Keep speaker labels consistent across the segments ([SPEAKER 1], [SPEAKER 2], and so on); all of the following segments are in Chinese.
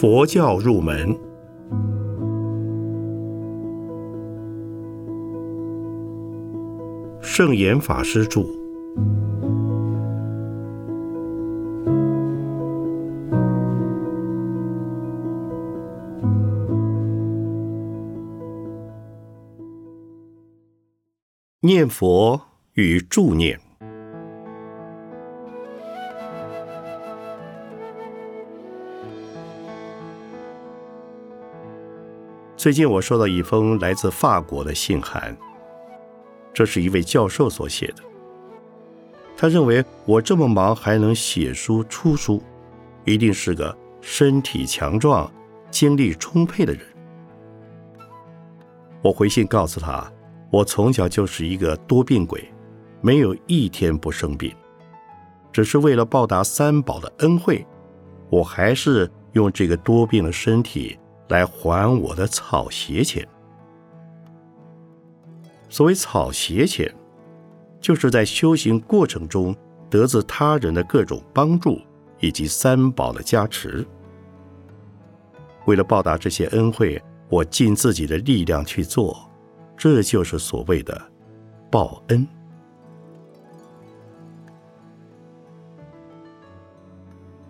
[SPEAKER 1] 佛教入门，圣严法师著。念佛与助念。最近我收到一封来自法国的信函，这是一位教授所写的。他认为我这么忙还能写书出书，一定是个身体强壮、精力充沛的人。我回信告诉他，我从小就是一个多病鬼，没有一天不生病，只是为了报答三宝的恩惠，我还是用这个多病的身体。来还我的草鞋钱。所谓草鞋钱，就是在修行过程中得自他人的各种帮助以及三宝的加持。为了报答这些恩惠，我尽自己的力量去做，这就是所谓的报恩。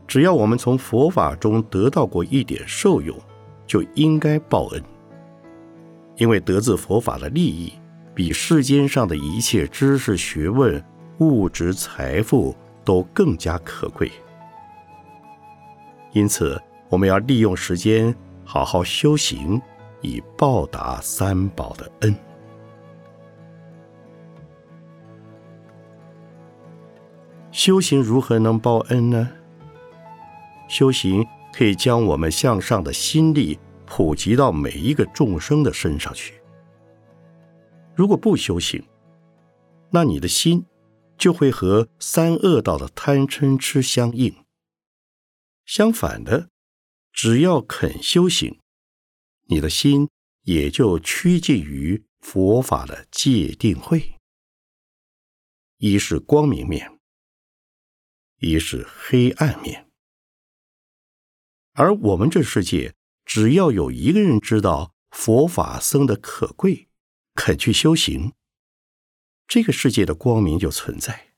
[SPEAKER 1] 只要我们从佛法中得到过一点受用。就应该报恩，因为得自佛法的利益，比世间上的一切知识、学问、物质财富都更加可贵。因此，我们要利用时间好好修行，以报答三宝的恩。修行如何能报恩呢？修行。可以将我们向上的心力普及到每一个众生的身上去。如果不修行，那你的心就会和三恶道的贪嗔痴相应。相反的，只要肯修行，你的心也就趋近于佛法的界定会。一是光明面，一是黑暗面。而我们这世界，只要有一个人知道佛法僧的可贵，肯去修行，这个世界的光明就存在。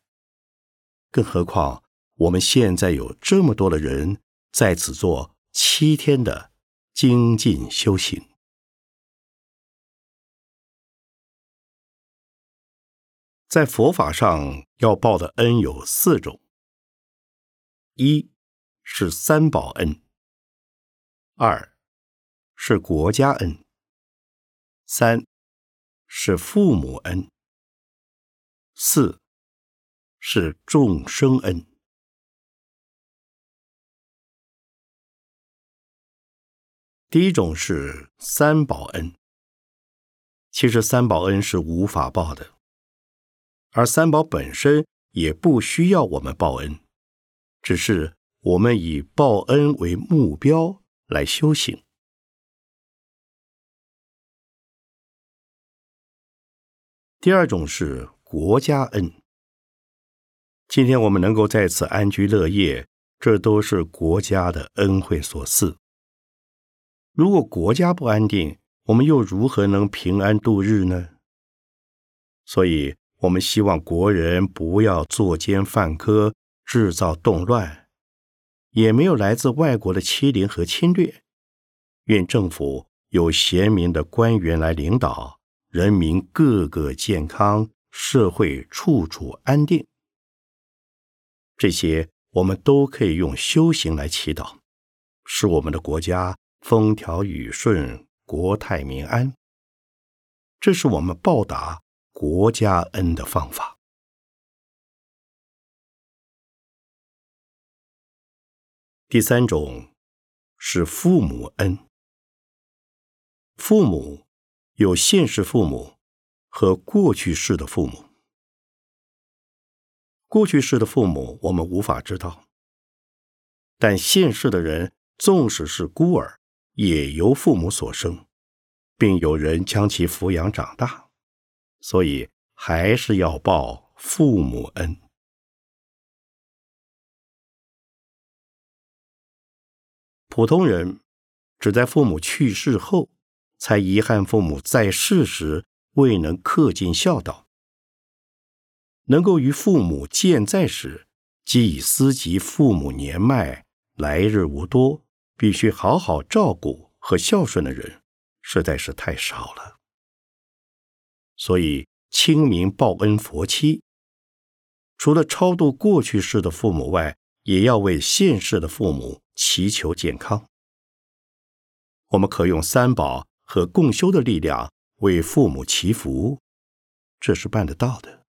[SPEAKER 1] 更何况我们现在有这么多的人在此做七天的精进修行，在佛法上要报的恩有四种：一是三宝恩。二是国家恩，三是父母恩，四是众生恩。第一种是三宝恩，其实三宝恩是无法报的，而三宝本身也不需要我们报恩，只是我们以报恩为目标。来修行。第二种是国家恩。今天我们能够在此安居乐业，这都是国家的恩惠所赐。如果国家不安定，我们又如何能平安度日呢？所以，我们希望国人不要作奸犯科，制造动乱。也没有来自外国的欺凌和侵略。愿政府有贤明的官员来领导，人民个个健康，社会处处安定。这些我们都可以用修行来祈祷，使我们的国家风调雨顺，国泰民安。这是我们报答国家恩的方法。第三种是父母恩。父母有现世父母和过去世的父母。过去世的父母我们无法知道，但现世的人纵使是孤儿，也由父母所生，并有人将其抚养长大，所以还是要报父母恩。普通人只在父母去世后，才遗憾父母在世时未能恪尽孝道。能够与父母健在时，即以思及父母年迈，来日无多，必须好好照顾和孝顺的人，实在是太少了。所以，清明报恩佛期，除了超度过去世的父母外，也要为现世的父母祈求健康。我们可用三宝和共修的力量为父母祈福，这是办得到的。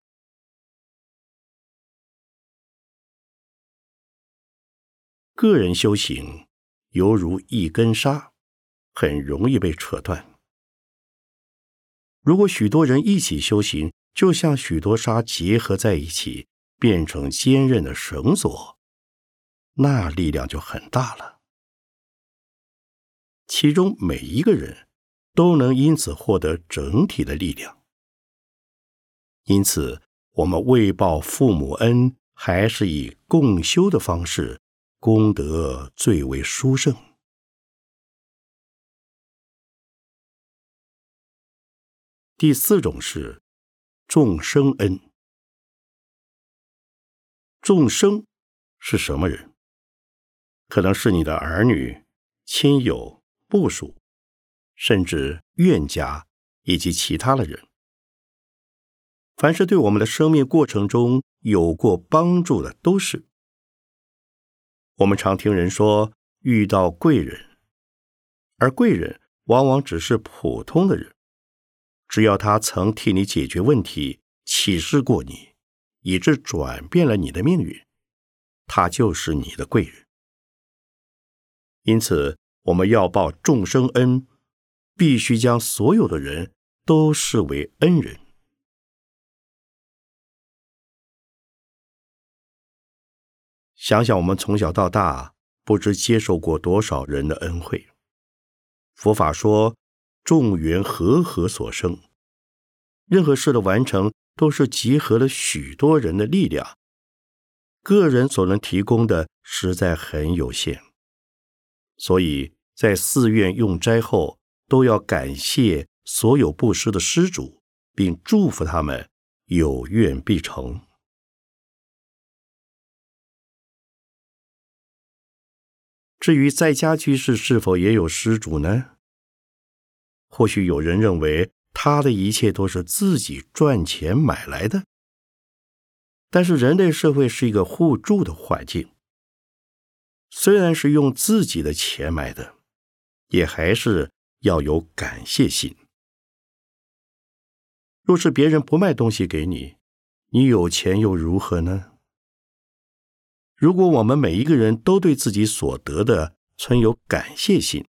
[SPEAKER 1] 个人修行犹如一根纱，很容易被扯断。如果许多人一起修行，就像许多纱结合在一起，变成坚韧的绳索，那力量就很大了。其中每一个人都能因此获得整体的力量。因此，我们为报父母恩，还是以共修的方式，功德最为殊胜。第四种是众生恩。众生是什么人？可能是你的儿女、亲友、部属，甚至怨家以及其他的人。凡是对我们的生命过程中有过帮助的，都是。我们常听人说遇到贵人，而贵人往往只是普通的人。只要他曾替你解决问题、启示过你，以致转变了你的命运，他就是你的贵人。因此，我们要报众生恩，必须将所有的人都视为恩人。想想我们从小到大，不知接受过多少人的恩惠。佛法说。众缘和合所生，任何事的完成都是集合了许多人的力量，个人所能提供的实在很有限。所以在寺院用斋后，都要感谢所有布施的施主，并祝福他们有愿必成。至于在家居士是否也有施主呢？或许有人认为他的一切都是自己赚钱买来的，但是人类社会是一个互助的环境。虽然是用自己的钱买的，也还是要有感谢心。若是别人不卖东西给你，你有钱又如何呢？如果我们每一个人都对自己所得的存有感谢心，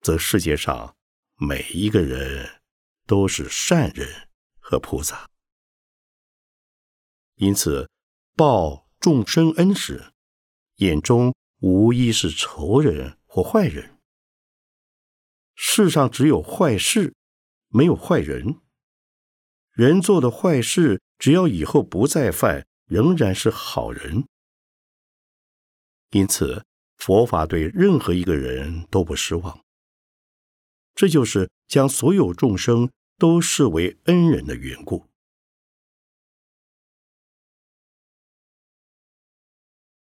[SPEAKER 1] 则世界上每一个人都是善人和菩萨，因此报众生恩时，眼中无一是仇人或坏人。世上只有坏事，没有坏人。人做的坏事，只要以后不再犯，仍然是好人。因此，佛法对任何一个人都不失望。这就是将所有众生都视为恩人的缘故。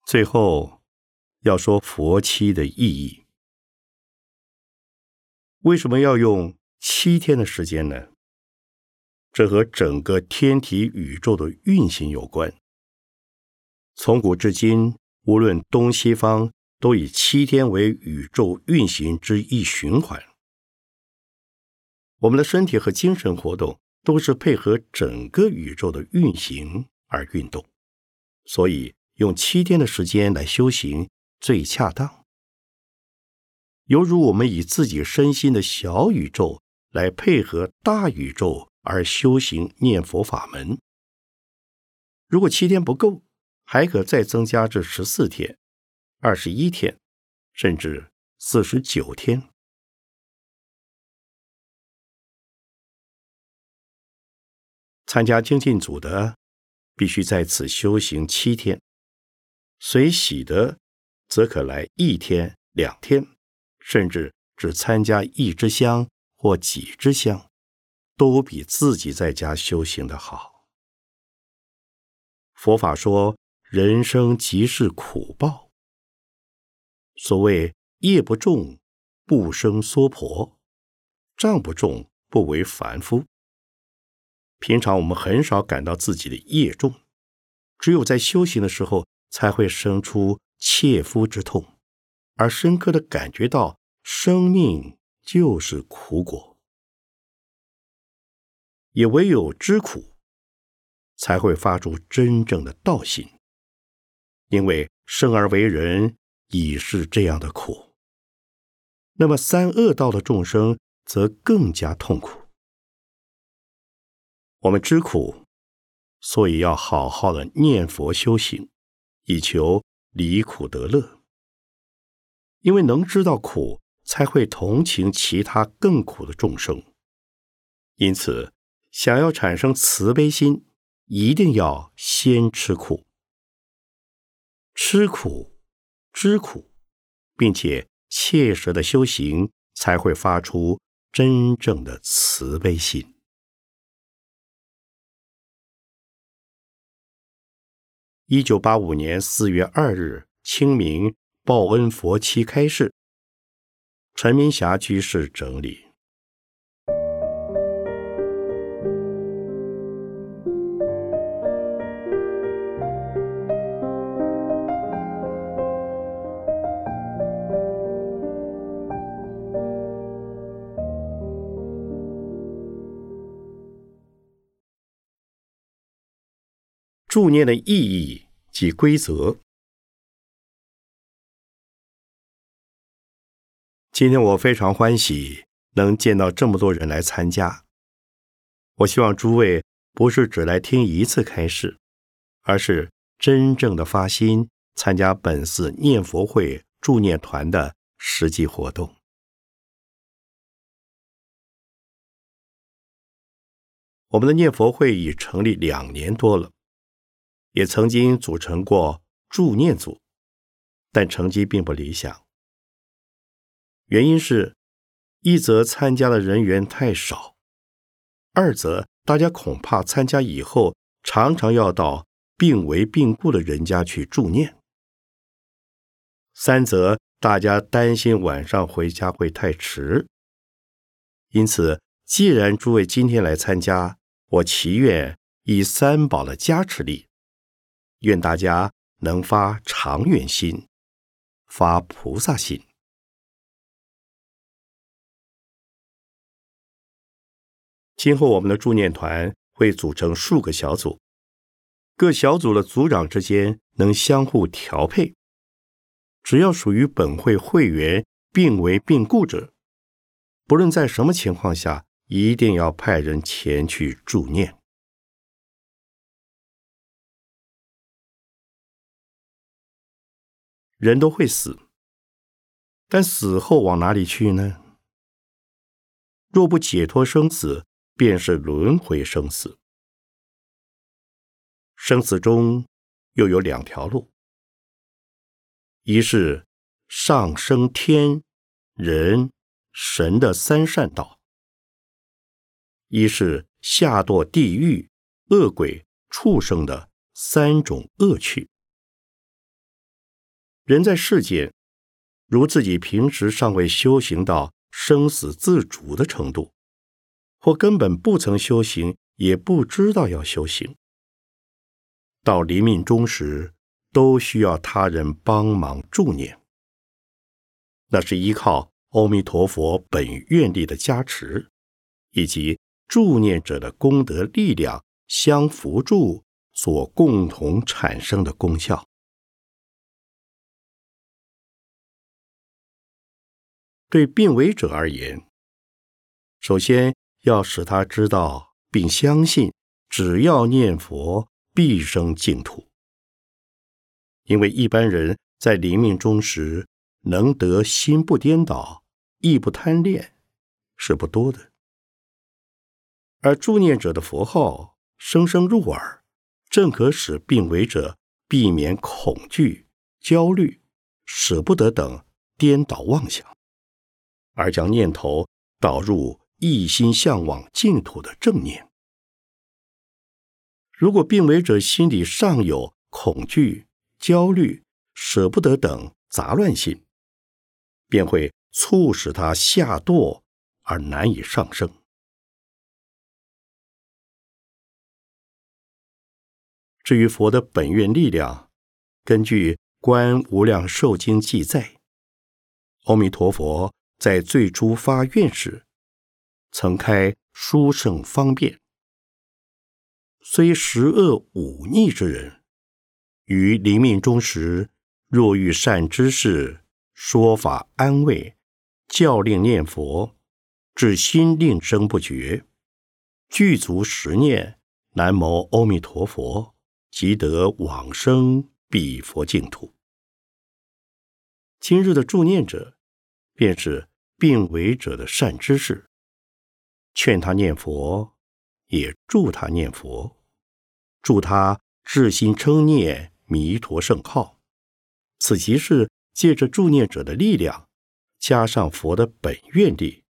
[SPEAKER 1] 最后要说佛七的意义。为什么要用七天的时间呢？这和整个天体宇宙的运行有关。从古至今，无论东西方，都以七天为宇宙运行之一循环。我们的身体和精神活动都是配合整个宇宙的运行而运动，所以用七天的时间来修行最恰当。犹如我们以自己身心的小宇宙来配合大宇宙而修行念佛法门。如果七天不够，还可再增加至十四天、二十一天，甚至四十九天。参加精进组的，必须在此修行七天；随喜的，则可来一天、两天，甚至只参加一支香或几支香，都比自己在家修行的好。佛法说，人生即是苦报。所谓业不重，不生娑婆；障不重，不为凡夫。平常我们很少感到自己的业重，只有在修行的时候，才会生出切肤之痛，而深刻的感觉到生命就是苦果。也唯有知苦。才会发出真正的道心，因为生而为人已是这样的苦。那么三恶道的众生则更加痛苦。我们知苦，所以要好好的念佛修行，以求离苦得乐。因为能知道苦，才会同情其他更苦的众生。因此，想要产生慈悲心。一定要先吃苦，吃苦，知苦，并且切实的修行，才会发出真正的慈悲心。一九八五年四月二日，清明报恩佛七开示，陈明霞居士整理。助念的意义及规则。今天我非常欢喜能见到这么多人来参加。我希望诸位不是只来听一次开示，而是真正的发心参加本寺念佛会助念团的实际活动。我们的念佛会已成立两年多了。也曾经组成过助念组，但成绩并不理想。原因是，一则参加的人员太少，二则大家恐怕参加以后常常要到病危病故的人家去助念，三则大家担心晚上回家会太迟。因此，既然诸位今天来参加，我祈愿以三宝的加持力。愿大家能发长远心，发菩萨心。今后我们的助念团会组成数个小组，各小组的组长之间能相互调配。只要属于本会会员病危病故者，不论在什么情况下，一定要派人前去助念。人都会死，但死后往哪里去呢？若不解脱生死，便是轮回生死。生死中又有两条路：一是上升天、人、神的三善道；一是下堕地狱、恶鬼、畜生的三种恶趣。人在世间，如自己平时尚未修行到生死自主的程度，或根本不曾修行，也不知道要修行，到临命终时，都需要他人帮忙助念。那是依靠阿弥陀佛本愿力的加持，以及助念者的功德力量相辅助所共同产生的功效。对病危者而言，首先要使他知道并相信，只要念佛必生净土。因为一般人在临命终时能得心不颠倒、意不贪恋是不多的，而助念者的佛号声声入耳，正可使病危者避免恐惧、焦虑、舍不得等颠倒妄想。而将念头导入一心向往净土的正念。如果病危者心里尚有恐惧、焦虑、舍不得等杂乱心，便会促使他下堕而难以上升。至于佛的本愿力量，根据《观无量寿经》记载，阿弥陀佛在最初发愿时，曾开殊胜方便。虽十恶五逆之人，于临命终时，若遇善知识说法安慰，教令念佛，至心令生不绝，具足十念南无阿弥陀佛，即得往生彼佛净土。今日的助念者，便是病危者的善知识，劝他念佛，也助他念佛。助他至心称念弥陀圣号，此即是借着助念者的力量，加上佛的本愿力，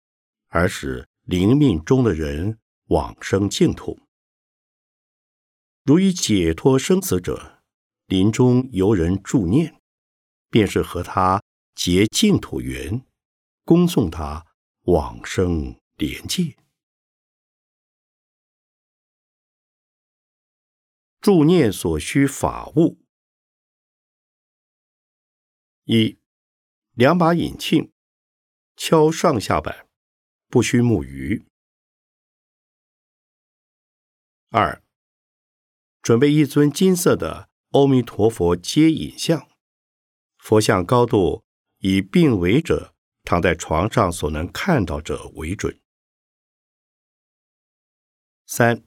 [SPEAKER 1] 而使临命中的人往生净土。如以解脱生死者，临终由人助念，便是和他结净土缘，恭送他往生莲界。助念所需法物：一、两把引磬，敲上下板，不需木鱼；二、准备一尊金色的阿弥陀佛接引像，佛像高度以病危者躺在床上所能看到者为准；三、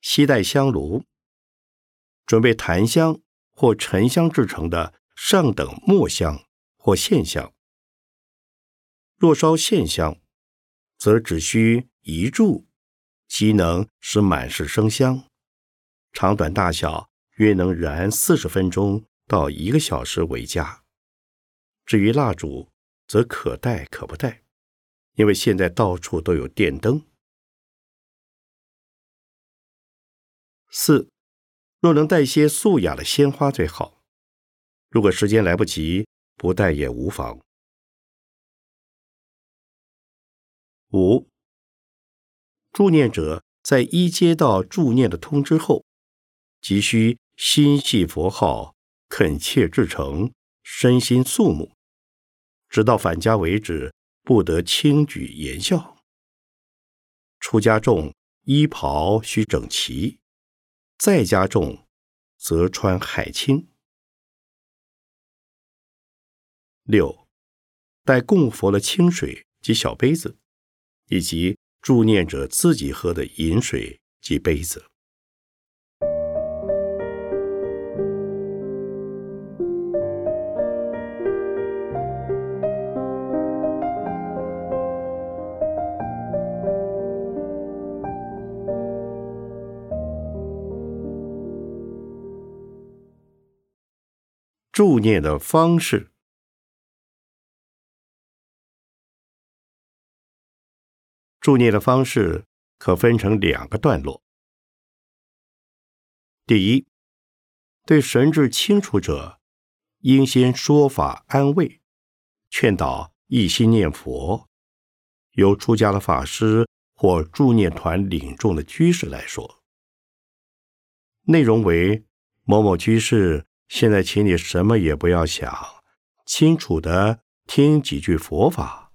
[SPEAKER 1] 携带香炉。准备檀香或沉香制成的上等墨香或线香。若烧线香，则只需一炷，即能使满室生香。长短大小约能燃四十分钟到一个小时为佳。至于蜡烛，则可带可不带，因为现在到处都有电灯。四。若能带些素雅的鲜花最好，如果时间来不及，不带也无妨。五，助念者在一接到助念的通知后，急需心系佛号，恳切至诚，身心肃穆，直到返家为止，不得轻举言笑。出家众衣袍需整齐。再加重，则穿海青。六，带供佛的清水及小杯子，以及助念者自己喝的饮水及杯子。助念的方式，助念的方式可分成两个段落。第一，对神志清楚者，应先说法安慰、劝导，一心念佛。由出家的法师或助念团领众的居士来说，内容为某某居士。现在，请你什么也不要想，清楚的听几句佛法。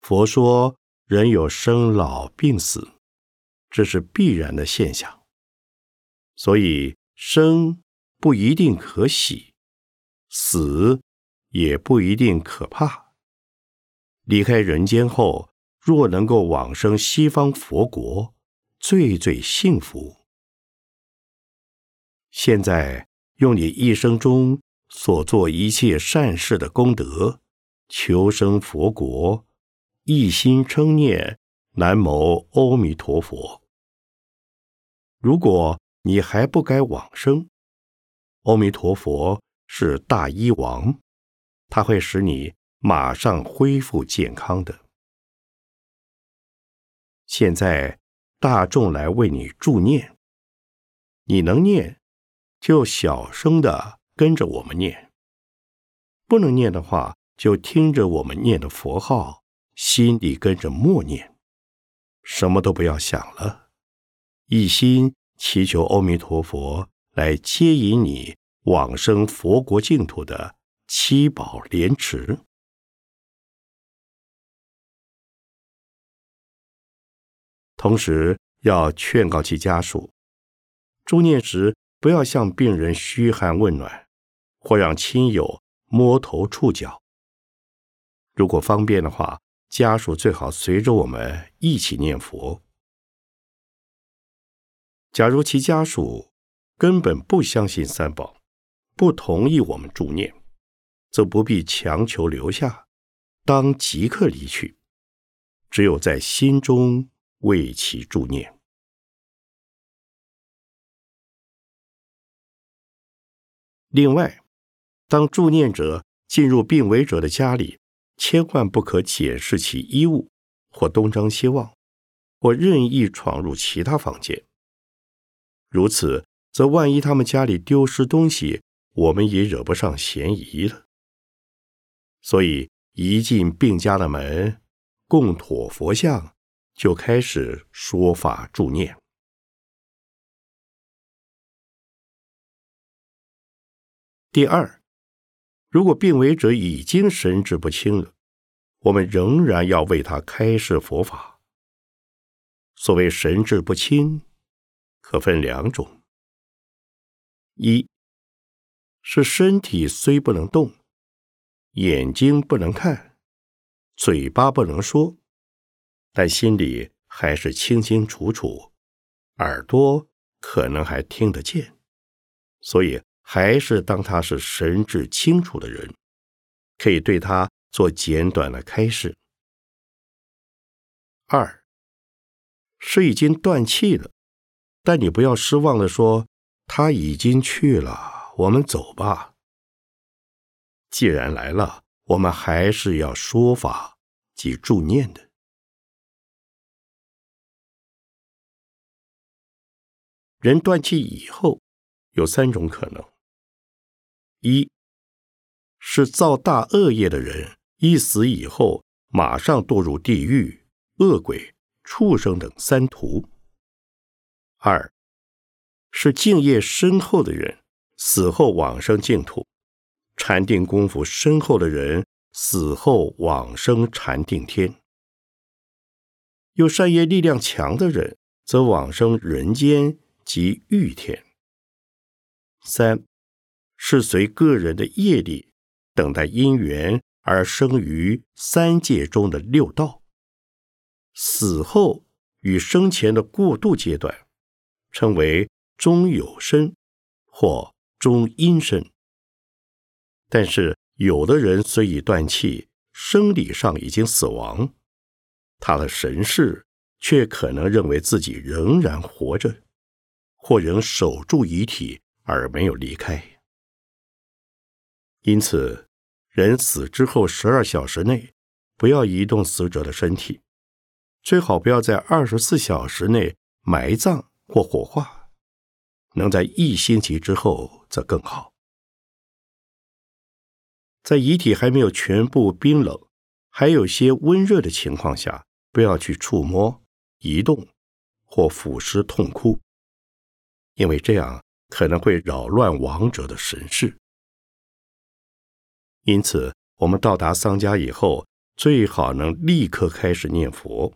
[SPEAKER 1] 佛说，人有生老病死，这是必然的现象，所以生不一定可喜，死也不一定可怕。离开人间后，若能够往生西方佛国，最最幸福。现在用你一生中所做一切善事的功德，求生佛国，一心称念南无阿弥陀佛。如果你还不该往生，阿弥陀佛是大医王，他会使你马上恢复健康的。现在大众来为你助念，你能念就小声的跟着我们念；不能念的话，就听着我们念的佛号，心里跟着默念，什么都不要想了，一心祈求阿弥陀佛来接引你往生佛国净土的七宝莲池。同时要劝告其家属，助念时不要向病人嘘寒问暖，或让亲友摸头触脚。如果方便的话，家属最好随着我们一起念佛。假如其家属根本不相信三宝，不同意我们助念，则不必强求留下，当即刻离去。只有在心中。为其助念。另外，当助念者进入病危者的家里，千万不可检视其衣物，或东张西望，或任意闯入其他房间。如此，则万一他们家里丢失东西，我们也惹不上嫌疑了。所以，一进病家的门，供妥佛像。就开始说法助念。第二，如果病危者已经神志不清了，我们仍然要为他开示佛法。所谓神志不清，可分两种：一是身体虽不能动，眼睛不能看，嘴巴不能说。但心里还是清清楚楚，耳朵可能还听得见，所以还是当他是神志清楚的人，可以对他做简短的开示。二是已经断气了，但你不要失望的说他已经去了，我们走吧。既然来了，我们还是要说法及助念的。人断气以后，有三种可能：一是造大恶业的人，一死以后马上堕入地狱、恶鬼、畜生等三途；二是敬业深厚的人，死后往生净土；禅定功夫深厚的人，死后往生禅定天；有善业力量强的人，则往生人间。及欲天。三是随个人的业力，等待因缘而生于三界中的六道。死后与生前的过渡阶段，称为中有身或中阴身。但是有的人虽已断气，生理上已经死亡，他的神识却可能认为自己仍然活着。或仍守住遗体而没有离开，因此，人死之后十二小时内不要移动死者的身体，最好不要在二十四小时内埋葬或火化，能在一星期之后则更好。在遗体还没有全部冰冷，还有些温热的情况下，不要去触摸、移动或腐蚀、痛哭。因为这样可能会扰乱亡者的神识，因此我们到达丧家以后，最好能立刻开始念佛。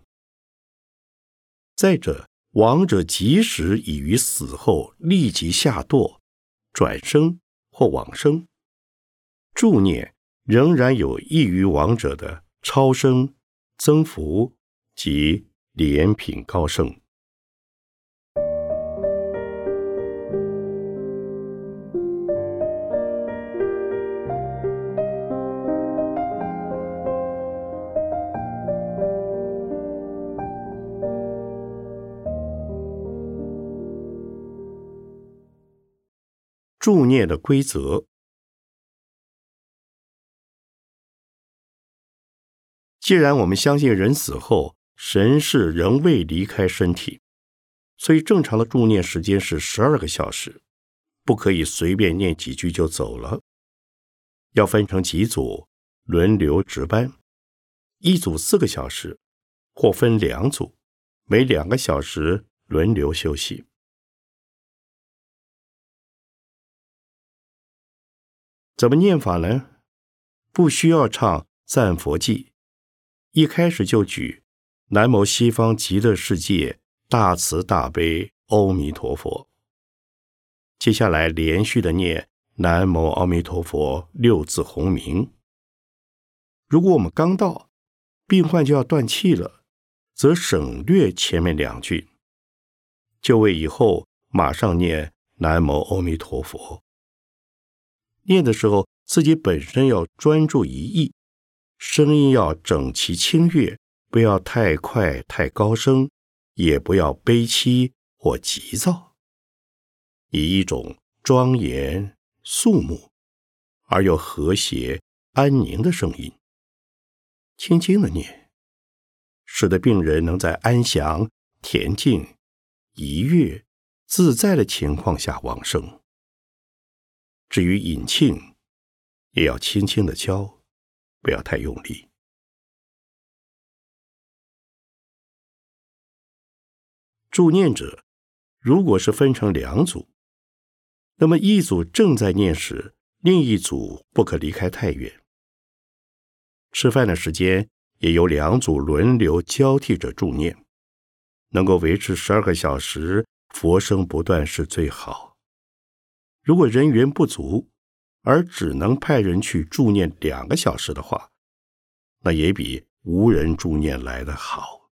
[SPEAKER 1] 再者，亡者即使已于死后立即下堕、转生或往生，助念仍然有益于亡者的超生、增福及莲品高升。助念的规则。既然我们相信人死后神是仍未离开身体，所以正常的助念时间是十二个小时，不可以随便念几句就走了。要分成几组，轮流值班，一组四个小时，或分两组，每两个小时轮流休息。怎么念法呢？不需要唱赞佛偈，一开始就举南无西方极乐世界大慈大悲阿弥陀佛。接下来连续的念南无阿弥陀佛六字洪名。如果我们刚到，病患就要断气了，则省略前面两句，就位以后马上念南无阿弥陀佛。念的时候。自己本身要专注一意，声音要整齐清越，不要太快太高声，也不要悲凄或急躁，以一种庄严肃穆而又和谐安宁的声音，轻轻的念，使得病人能在安详、恬静、愉悦、自在的情况下往生。至于引磬。也要轻轻的敲，不要太用力。助念者，如果是分成两组，那么一组正在念时，另一组不可离开太远。吃饭的时间也由两组轮流交替着助念，能够维持十二个小时，佛声不断是最好。如果人员不足，而只能派人去助念两个小时的话，那也比无人助念来的好。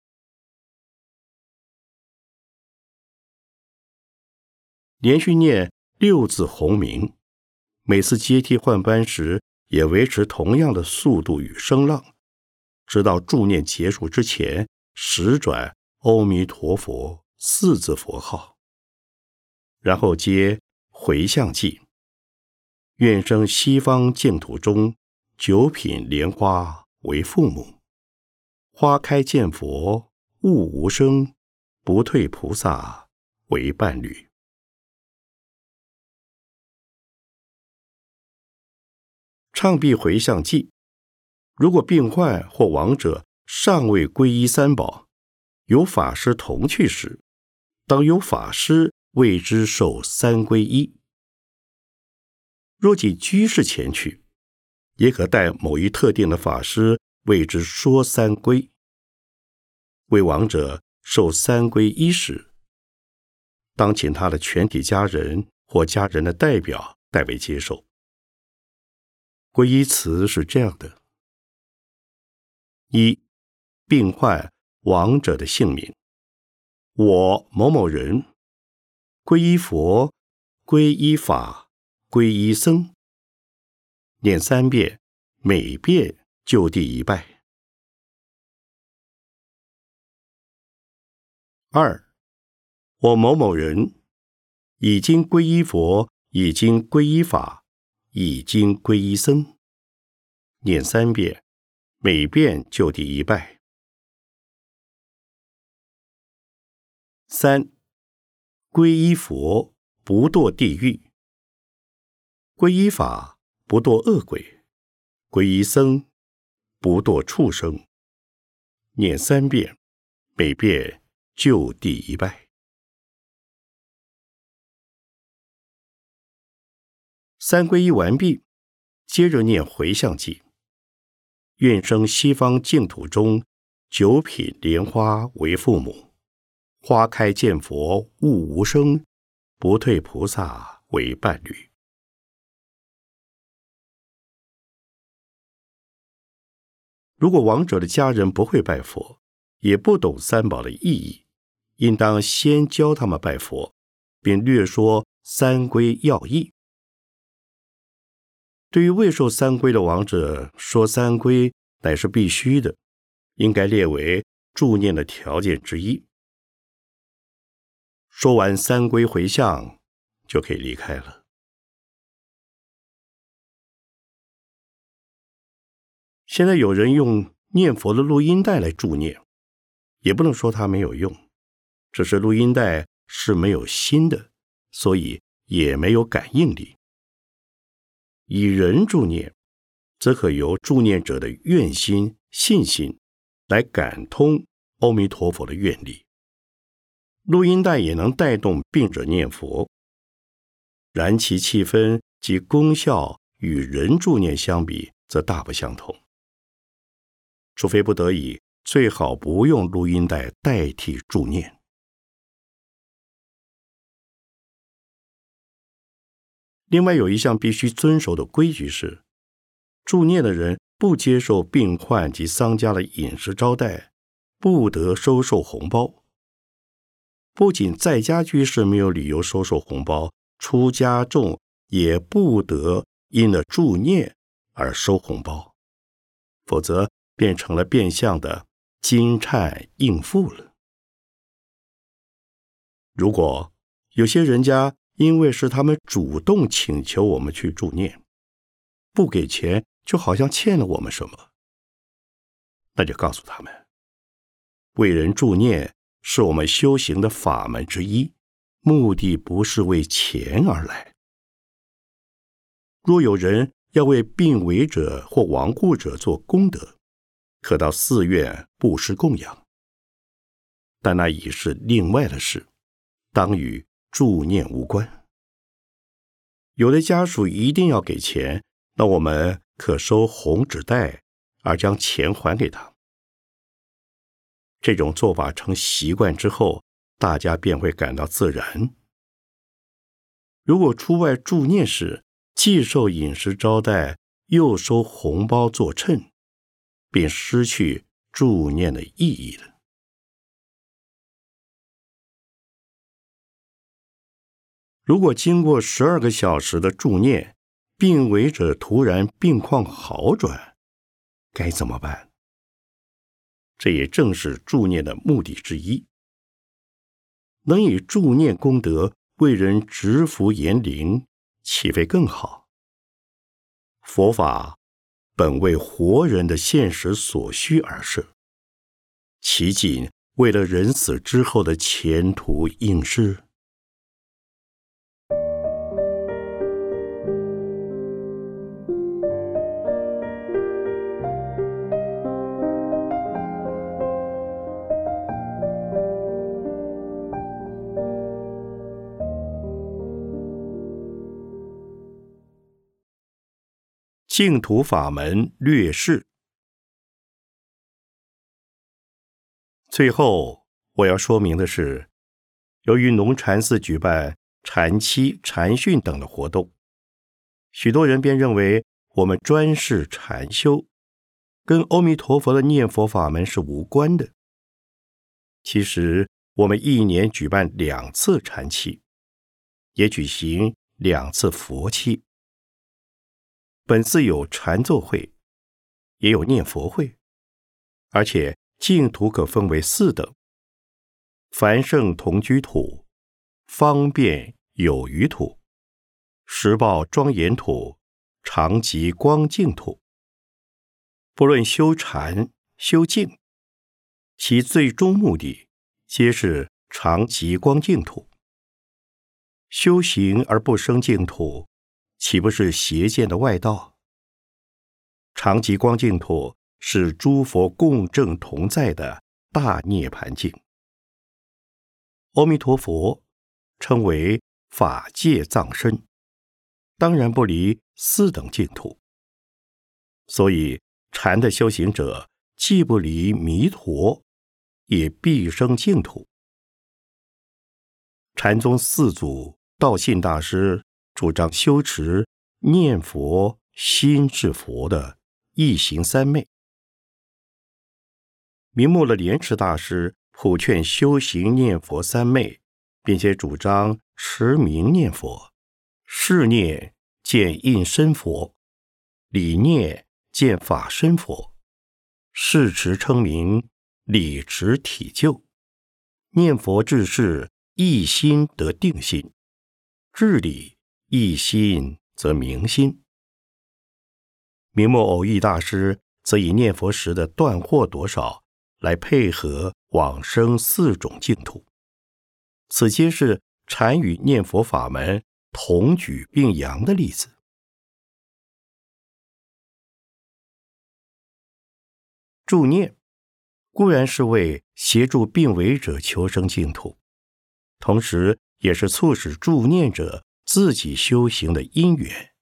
[SPEAKER 1] 连续念六字洪名，每次接替换班时也维持同样的速度与声浪，直到助念结束之前，十转阿弥陀佛四字佛号，然后接回向偈。愿生西方净土中，九品莲花为父母。花开见佛悟无生，不退菩萨为伴侣。唱毕回向偈，如果病患或亡者尚未皈依三宝，有法师同去时，当有法师为之受三皈依。若即居士前去，也可带某一特定的法师为之说三归。为亡者受三归一时，当请他的全体家人或家人的代表代为接受。皈依词是这样的：一、病患亡者的姓名，我某某人，皈依佛，皈依法。皈依僧，念三遍，每遍就地一拜。二，我某某人已经皈依佛，已经皈依法，已经皈依僧，念三遍，每遍就地一拜。三，皈依佛，不堕地狱。皈依法不堕恶鬼，皈依僧不堕畜生。念三遍，每遍就地一拜。三皈依完毕，接着念回向偈：愿生西方净土中，九品莲花为父母。花开见佛悟无生，不退菩萨为伴侣。如果亡者的家人不会拜佛，也不懂三宝的意义，应当先教他们拜佛，并略说三规要义。对于未受三规的亡者，说三规乃是必须的，应该列为助念的条件之一。说完三归回向，就可以离开了。现在有人用念佛的录音带来助念，也不能说它没有用，只是录音带是没有心的，所以也没有感应力。以人助念，则可由助念者的愿心、信心来感通阿弥陀佛的愿力。录音带也能带动病者念佛，然其气氛及功效与人助念相比，则大不相同。除非不得已，最好不用录音带代替助念。另外有一项必须遵守的规矩是：助念的人不接受病患及丧家的饮食招待，不得收受红包。不仅在家居士没有理由收受红包，出家众也不得因了助念而收红包，否则。变成了变相的金忏应付了。如果有些人家因为是他们主动请求我们去助念，不给钱就好像欠了我们什么，那就告诉他们，为人助念是我们修行的法门之一，目的不是为钱而来。若有人要为病危者或亡故者做功德，可到寺院布施供养，但那已是另外的事，当与助念无关。有的家属一定要给钱，那我们可收红纸袋，而将钱还给他。这种做法成习惯之后，大家便会感到自然。如果出外助念时，既受饮食招待，又收红包作衬。便失去助念的意义了。如果经过十二个小时的助念，病危者突然病况好转，该怎么办？这也正是助念的目的之一。能以助念功德为人直福延灵，岂非更好？佛法。本为活人的现实所需而设，其仅为了人死之后的前途应试。净土法门略释。最后，我要说明的是，由于农禅寺举办禅期、禅训等的活动，许多人便认为我们专事禅修，跟阿弥陀佛的念佛法门是无关的。其实，我们一年举办两次禅期，也举行两次佛期。本寺有禅坐会，也有念佛会，而且净土可分为四等：凡圣同居土、方便有余土、实报庄严土、常寂光净土。不论修禅修净，其最终目的皆是常寂光净土。修行而不生净土。岂不是邪见的外道？常寂光净土是诸佛共正同在的大涅盘境。阿弥陀佛称为法界藏身，当然不离四等净土。所以禅的修行者既不离弥陀，也必生净土。禅宗四祖道信大师。主张修持念佛心是佛的一行三昧。明末的莲池大师普劝修行念佛三昧，并且主张持名念佛，事念见应身佛，理念见法身佛，事持称名，理持体就，念佛至是一心得定心，治理。一心则明心。明末偶遇大师则以念佛时的断惑多少来配合往生四种净土。此皆是禅与念佛法门同举并扬的例子。助念固然是为协助病危者求生净土，同时也是促使助念者自己修行的因缘。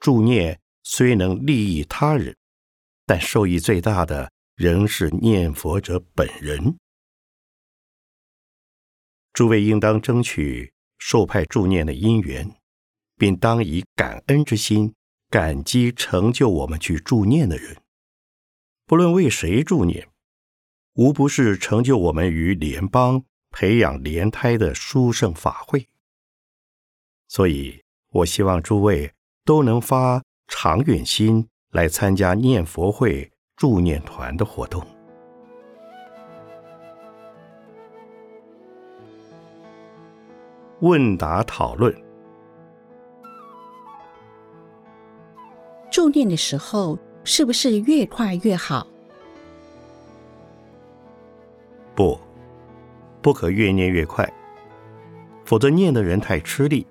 [SPEAKER 1] 助念虽能利益他人，但受益最大的仍是念佛者本人。诸位应当争取受派助念的因缘，并当以感恩之心感激成就我们去助念的人。不论为谁助念，无不是成就我们于联邦培养莲胎的殊胜法会。所以，我希望诸位都能发长远心来参加念佛会助念团的活动。问答讨论：
[SPEAKER 2] 助念的时候。是不是越快越好？
[SPEAKER 1] 不，不可越念越快，否则念的人太吃力，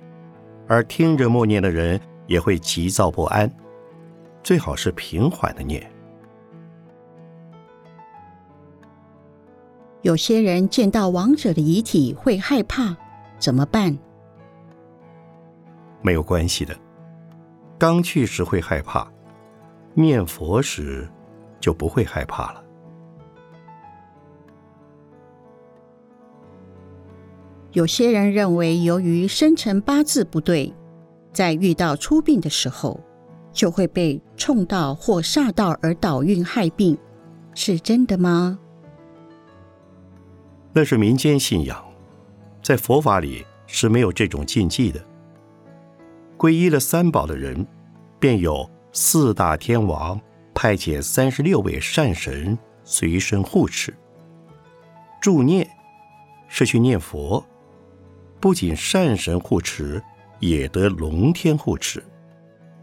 [SPEAKER 1] 而听着默念的人也会急躁不安。最好是平缓的念。
[SPEAKER 2] 有些人见到亡者的遗体会害怕，怎么办？
[SPEAKER 1] 没有关系的，刚去时会害怕。念佛时就不会害怕了。
[SPEAKER 2] 有些人认为，由于生辰八字不对，在遇到出殡的时候，就会被冲到或煞到而倒运害病，是真的吗？
[SPEAKER 1] 那是民间信仰，在佛法里是没有这种禁忌的。皈依了三宝的人，便有。四大天王派遣三十六位善神随身护持，助念是去念佛，不仅善神护持，也得龙天护持，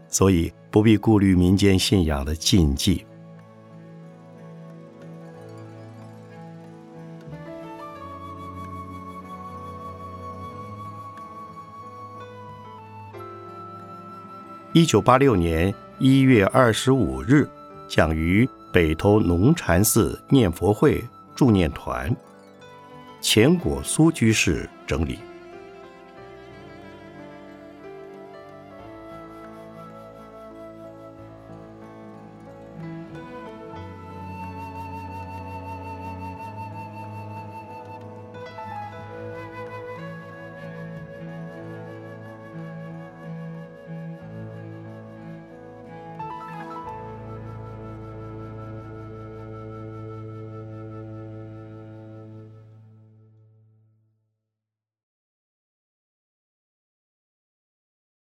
[SPEAKER 1] 所以不必顾虑民间信仰的禁忌。一九八六年。一月二十五日，讲于北投农禅寺念佛会助念团，钱果苏居士整理。